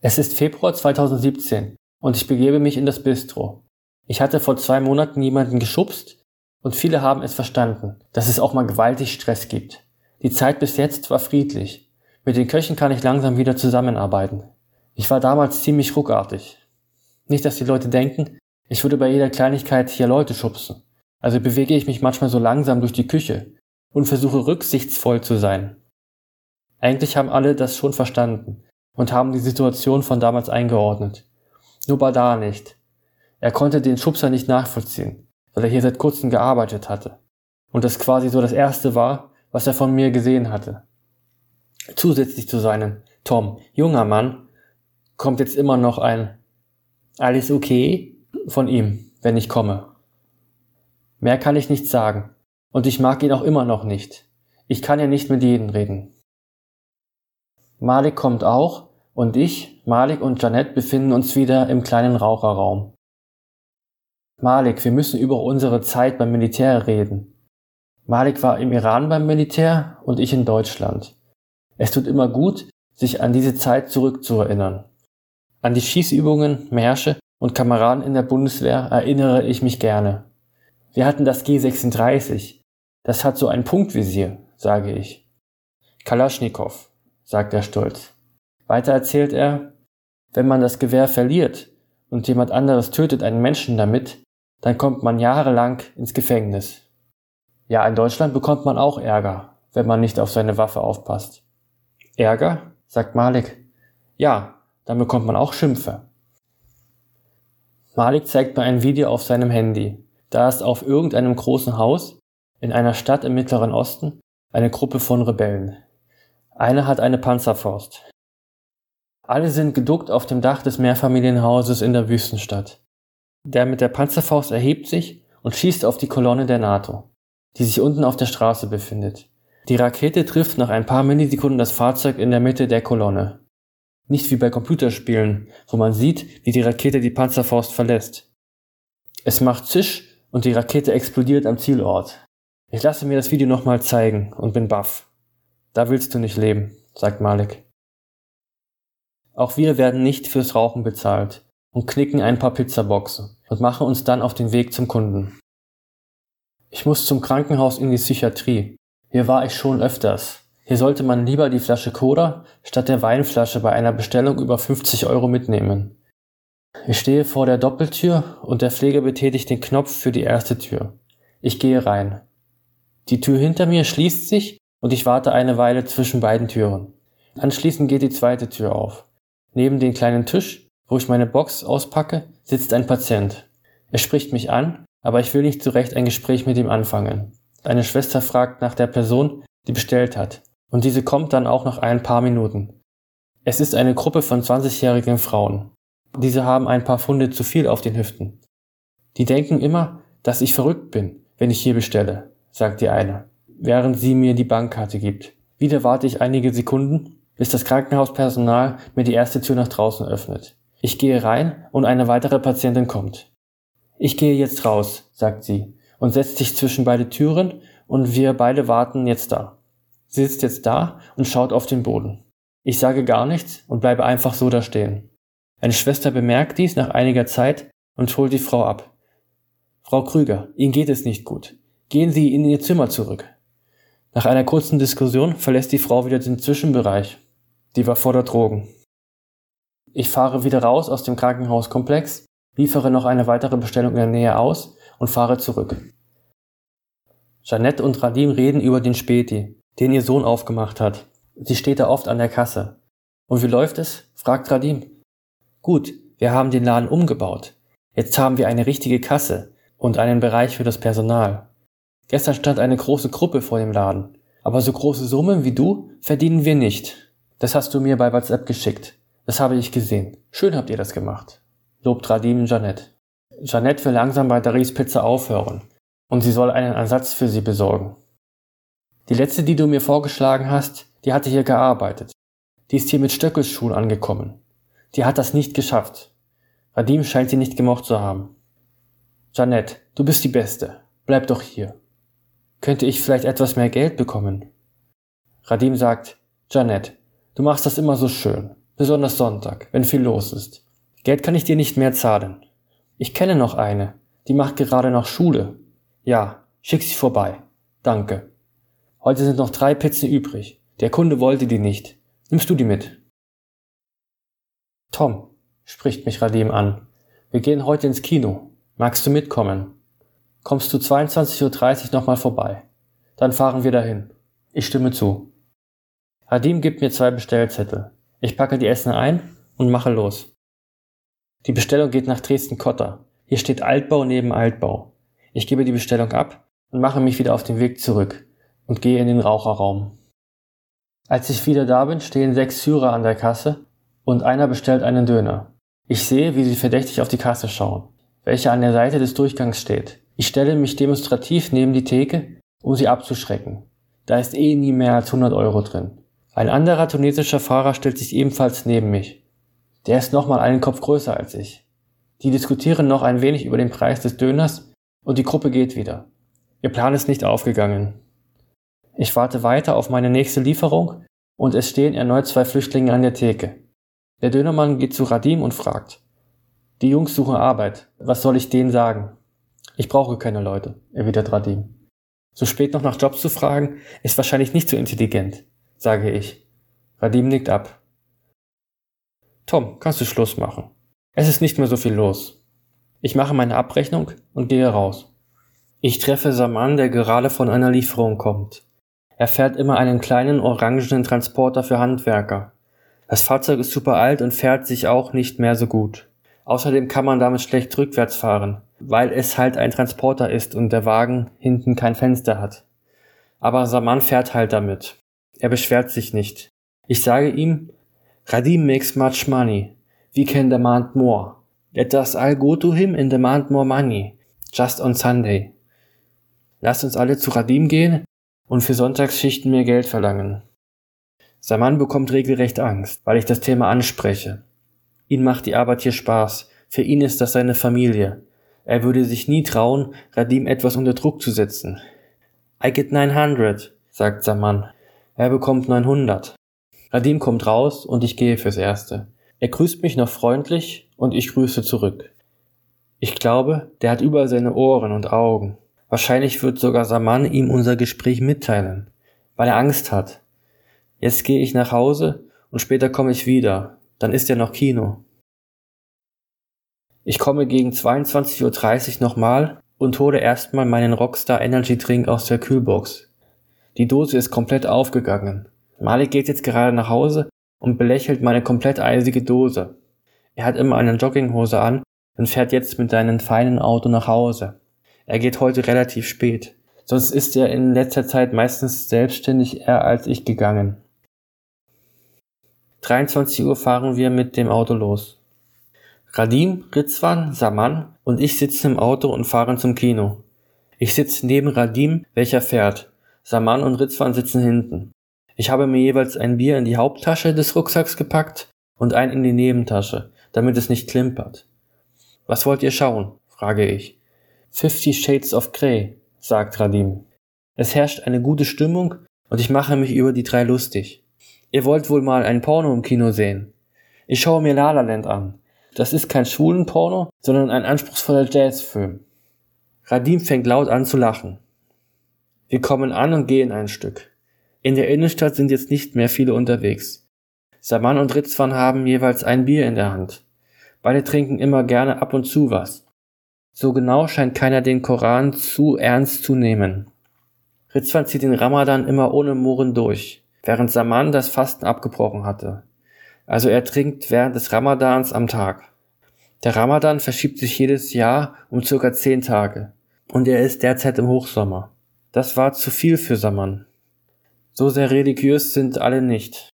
Es ist Februar 2017 und ich begebe mich in das Bistro. Ich hatte vor zwei Monaten jemanden geschubst und viele haben es verstanden, dass es auch mal gewaltig Stress gibt. Die Zeit bis jetzt war friedlich. Mit den Köchen kann ich langsam wieder zusammenarbeiten. Ich war damals ziemlich ruckartig. Nicht, dass die Leute denken, ich würde bei jeder Kleinigkeit hier Leute schubsen. Also bewege ich mich manchmal so langsam durch die Küche und versuche rücksichtsvoll zu sein. Eigentlich haben alle das schon verstanden und haben die Situation von damals eingeordnet. Nur Badar nicht. Er konnte den Schubser nicht nachvollziehen, weil er hier seit kurzem gearbeitet hatte. Und das quasi so das erste war, was er von mir gesehen hatte. Zusätzlich zu seinem Tom, junger Mann, kommt jetzt immer noch ein Alles okay von ihm, wenn ich komme. Mehr kann ich nicht sagen. Und ich mag ihn auch immer noch nicht. Ich kann ja nicht mit jedem reden. Malik kommt auch und ich, Malik und Janet befinden uns wieder im kleinen Raucherraum. Malik, wir müssen über unsere Zeit beim Militär reden. Malik war im Iran beim Militär und ich in Deutschland. Es tut immer gut, sich an diese Zeit zurückzuerinnern. An die Schießübungen, Märsche und Kameraden in der Bundeswehr erinnere ich mich gerne. Wir hatten das G36. Das hat so ein Punktvisier, sage ich. Kalaschnikow, sagt er stolz. Weiter erzählt er, wenn man das Gewehr verliert und jemand anderes tötet einen Menschen damit, dann kommt man jahrelang ins Gefängnis. Ja, in Deutschland bekommt man auch Ärger, wenn man nicht auf seine Waffe aufpasst. Ärger? sagt Malik. Ja, dann bekommt man auch Schimpfe. Malik zeigt mir ein Video auf seinem Handy. Da ist auf irgendeinem großen Haus in einer Stadt im Mittleren Osten eine Gruppe von Rebellen. Eine hat eine Panzerfaust. Alle sind geduckt auf dem Dach des Mehrfamilienhauses in der Wüstenstadt. Der mit der Panzerfaust erhebt sich und schießt auf die Kolonne der NATO, die sich unten auf der Straße befindet. Die Rakete trifft nach ein paar Millisekunden das Fahrzeug in der Mitte der Kolonne. Nicht wie bei Computerspielen, wo man sieht, wie die Rakete die Panzerfaust verlässt. Es macht Zisch und die Rakete explodiert am Zielort. Ich lasse mir das Video nochmal zeigen und bin baff. Da willst du nicht leben, sagt Malik. Auch wir werden nicht fürs Rauchen bezahlt und knicken ein paar Pizzaboxen und machen uns dann auf den Weg zum Kunden. Ich muss zum Krankenhaus in die Psychiatrie. Hier war ich schon öfters. Hier sollte man lieber die Flasche Cola statt der Weinflasche bei einer Bestellung über 50 Euro mitnehmen. Ich stehe vor der Doppeltür und der Pfleger betätigt den Knopf für die erste Tür. Ich gehe rein. Die Tür hinter mir schließt sich und ich warte eine Weile zwischen beiden Türen. Anschließend geht die zweite Tür auf. Neben dem kleinen Tisch, wo ich meine Box auspacke, sitzt ein Patient. Er spricht mich an, aber ich will nicht zurecht ein Gespräch mit ihm anfangen. Eine Schwester fragt nach der Person, die bestellt hat, und diese kommt dann auch nach ein paar Minuten. Es ist eine Gruppe von 20-jährigen Frauen. Diese haben ein paar Funde zu viel auf den Hüften. Die denken immer, dass ich verrückt bin, wenn ich hier bestelle, sagt die eine, während sie mir die Bankkarte gibt. Wieder warte ich einige Sekunden, bis das Krankenhauspersonal mir die erste Tür nach draußen öffnet. Ich gehe rein und eine weitere Patientin kommt. Ich gehe jetzt raus, sagt sie und setzt sich zwischen beide Türen und wir beide warten jetzt da. Sie sitzt jetzt da und schaut auf den Boden. Ich sage gar nichts und bleibe einfach so da stehen. Eine Schwester bemerkt dies nach einiger Zeit und holt die Frau ab. Frau Krüger, Ihnen geht es nicht gut. Gehen Sie in Ihr Zimmer zurück. Nach einer kurzen Diskussion verlässt die Frau wieder den Zwischenbereich. Die war vor der Drogen. Ich fahre wieder raus aus dem Krankenhauskomplex, liefere noch eine weitere Bestellung in der Nähe aus und fahre zurück. Jeanette und Radim reden über den Späti, den ihr Sohn aufgemacht hat. Sie steht da oft an der Kasse. Und wie läuft es? fragt Radim. Gut, wir haben den Laden umgebaut. Jetzt haben wir eine richtige Kasse und einen Bereich für das Personal. Gestern stand eine große Gruppe vor dem Laden. Aber so große Summen wie du verdienen wir nicht. Das hast du mir bei WhatsApp geschickt. Das habe ich gesehen. Schön habt ihr das gemacht. Lobt Radim Janette. Janette will langsam bei Daris Pizza aufhören. Und sie soll einen Ersatz für sie besorgen. Die letzte, die du mir vorgeschlagen hast, die hatte hier gearbeitet. Die ist hier mit Stöckelschuhen angekommen. Die hat das nicht geschafft. Radim scheint sie nicht gemocht zu haben. Janette, du bist die Beste. Bleib doch hier. Könnte ich vielleicht etwas mehr Geld bekommen? Radim sagt, Janette, du machst das immer so schön. besonders Sonntag, wenn viel los ist. Geld kann ich dir nicht mehr zahlen. Ich kenne noch eine, die macht gerade noch Schule. Ja, schick sie vorbei. Danke. Heute sind noch drei Pizzen übrig. Der Kunde wollte die nicht. Nimmst du die mit? Tom, spricht mich Radim an. Wir gehen heute ins Kino. Magst du mitkommen? Kommst du 22.30 Uhr nochmal vorbei? Dann fahren wir dahin. Ich stimme zu. Radim gibt mir zwei Bestellzettel. Ich packe die Essen ein und mache los. Die Bestellung geht nach Dresden-Kotter. Hier steht Altbau neben Altbau. Ich gebe die Bestellung ab und mache mich wieder auf den Weg zurück und gehe in den Raucherraum. Als ich wieder da bin, stehen sechs Syrer an der Kasse und einer bestellt einen Döner. Ich sehe, wie sie verdächtig auf die Kasse schauen, welche an der Seite des Durchgangs steht. Ich stelle mich demonstrativ neben die Theke, um sie abzuschrecken. Da ist eh nie mehr als 100 Euro drin. Ein anderer tunesischer Fahrer stellt sich ebenfalls neben mich. Der ist nochmal einen Kopf größer als ich. Die diskutieren noch ein wenig über den Preis des Döners und die Gruppe geht wieder. Ihr Plan ist nicht aufgegangen. Ich warte weiter auf meine nächste Lieferung und es stehen erneut zwei Flüchtlinge an der Theke. Der Dönermann geht zu Radim und fragt. Die Jungs suchen Arbeit. Was soll ich denen sagen? Ich brauche keine Leute, erwidert Radim. So spät noch nach Jobs zu fragen, ist wahrscheinlich nicht so intelligent sage ich. Radim nickt ab. Tom, kannst du Schluss machen? Es ist nicht mehr so viel los. Ich mache meine Abrechnung und gehe raus. Ich treffe Saman, der gerade von einer Lieferung kommt. Er fährt immer einen kleinen orangenen Transporter für Handwerker. Das Fahrzeug ist super alt und fährt sich auch nicht mehr so gut. Außerdem kann man damit schlecht rückwärts fahren, weil es halt ein Transporter ist und der Wagen hinten kein Fenster hat. Aber Saman fährt halt damit. Er beschwert sich nicht. Ich sage ihm, Radim makes much money. We can demand more. Let us all go to him and demand more money. Just on Sunday. Lasst uns alle zu Radim gehen und für Sonntagsschichten mehr Geld verlangen. Sein Mann bekommt regelrecht Angst, weil ich das Thema anspreche. Ihn macht die Arbeit hier Spaß. Für ihn ist das seine Familie. Er würde sich nie trauen, Radim etwas unter Druck zu setzen. I get 900, sagt sein Mann. Er bekommt 900. Radim kommt raus und ich gehe fürs Erste. Er grüßt mich noch freundlich und ich grüße zurück. Ich glaube, der hat überall seine Ohren und Augen. Wahrscheinlich wird sogar Saman ihm unser Gespräch mitteilen, weil er Angst hat. Jetzt gehe ich nach Hause und später komme ich wieder. Dann ist ja noch Kino. Ich komme gegen 22.30 Uhr nochmal und hole erstmal meinen Rockstar Energy Drink aus der Kühlbox. Die Dose ist komplett aufgegangen. Malik geht jetzt gerade nach Hause und belächelt meine komplett eisige Dose. Er hat immer eine Jogginghose an und fährt jetzt mit seinem feinen Auto nach Hause. Er geht heute relativ spät. Sonst ist er in letzter Zeit meistens selbstständig eher als ich gegangen. 23 Uhr fahren wir mit dem Auto los. Radim, Ritzwan, Saman und ich sitzen im Auto und fahren zum Kino. Ich sitze neben Radim, welcher fährt. Saman und Ritzwan sitzen hinten. Ich habe mir jeweils ein Bier in die Haupttasche des Rucksacks gepackt und ein in die Nebentasche, damit es nicht klimpert. Was wollt ihr schauen? frage ich. Fifty Shades of Grey, sagt Radim. Es herrscht eine gute Stimmung und ich mache mich über die drei lustig. Ihr wollt wohl mal ein Porno im Kino sehen. Ich schaue mir La La Land an. Das ist kein Schwulenporno, sondern ein anspruchsvoller Jazzfilm. Radim fängt laut an zu lachen. Wir kommen an und gehen ein Stück. In der Innenstadt sind jetzt nicht mehr viele unterwegs. Saman und Ritzwan haben jeweils ein Bier in der Hand. Beide trinken immer gerne ab und zu was. So genau scheint keiner den Koran zu ernst zu nehmen. Ritzwan zieht den Ramadan immer ohne Murren durch, während Saman das Fasten abgebrochen hatte. Also er trinkt während des Ramadans am Tag. Der Ramadan verschiebt sich jedes Jahr um circa zehn Tage und er ist derzeit im Hochsommer. Das war zu viel für Saman. So sehr religiös sind alle nicht.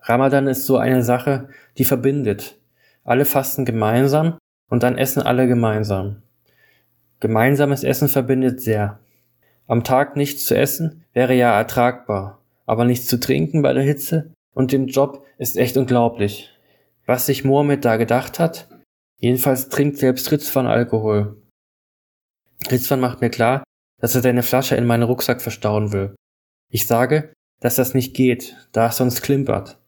Ramadan ist so eine Sache, die verbindet. Alle fasten gemeinsam und dann essen alle gemeinsam. Gemeinsames Essen verbindet sehr. Am Tag nichts zu essen wäre ja ertragbar, aber nichts zu trinken bei der Hitze und dem Job ist echt unglaublich. Was sich Mohammed da gedacht hat? Jedenfalls trinkt selbst Ritzwan Alkohol. Ritzwan macht mir klar, dass er seine Flasche in meinen Rucksack verstauen will. Ich sage, dass das nicht geht, da es sonst klimpert.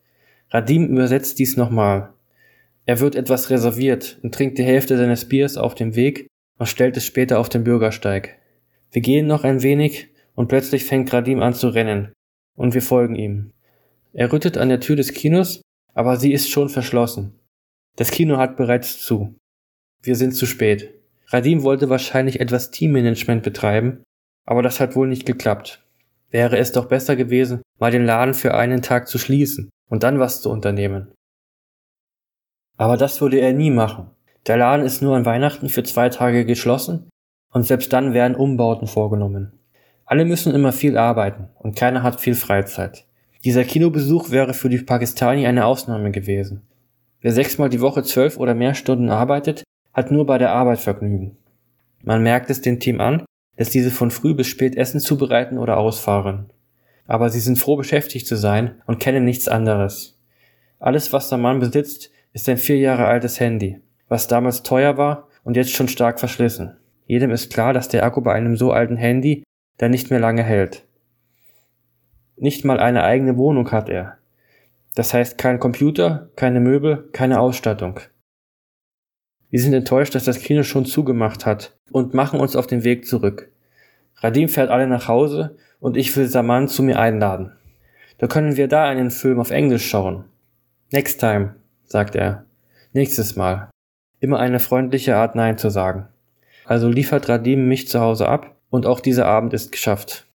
Radim übersetzt dies nochmal. Er wird etwas reserviert und trinkt die Hälfte seines Biers auf dem Weg und stellt es später auf den Bürgersteig. Wir gehen noch ein wenig und plötzlich fängt Radim an zu rennen und wir folgen ihm. Er rüttet an der Tür des Kinos, aber sie ist schon verschlossen. Das Kino hat bereits zu. Wir sind zu spät. Radim wollte wahrscheinlich etwas Teammanagement betreiben, aber das hat wohl nicht geklappt. Wäre es doch besser gewesen, mal den Laden für einen Tag zu schließen und dann was zu unternehmen. Aber das würde er nie machen. Der Laden ist nur an Weihnachten für zwei Tage geschlossen und selbst dann werden Umbauten vorgenommen. Alle müssen immer viel arbeiten und keiner hat viel Freizeit. Dieser Kinobesuch wäre für die Pakistani eine Ausnahme gewesen. Wer sechsmal die Woche zwölf oder mehr Stunden arbeitet, hat nur bei der Arbeit Vergnügen. Man merkt es dem Team an, dass diese von früh bis spät Essen zubereiten oder ausfahren. Aber sie sind froh beschäftigt zu sein und kennen nichts anderes. Alles, was der Mann besitzt, ist ein vier Jahre altes Handy, was damals teuer war und jetzt schon stark verschlissen. Jedem ist klar, dass der Akku bei einem so alten Handy dann nicht mehr lange hält. Nicht mal eine eigene Wohnung hat er. Das heißt kein Computer, keine Möbel, keine Ausstattung. Wir sind enttäuscht, dass das Kino schon zugemacht hat und machen uns auf den Weg zurück. Radim fährt alle nach Hause und ich will Saman zu mir einladen. Da können wir da einen Film auf Englisch schauen. Next time, sagt er. Nächstes Mal. Immer eine freundliche Art Nein zu sagen. Also liefert Radim mich zu Hause ab und auch dieser Abend ist geschafft.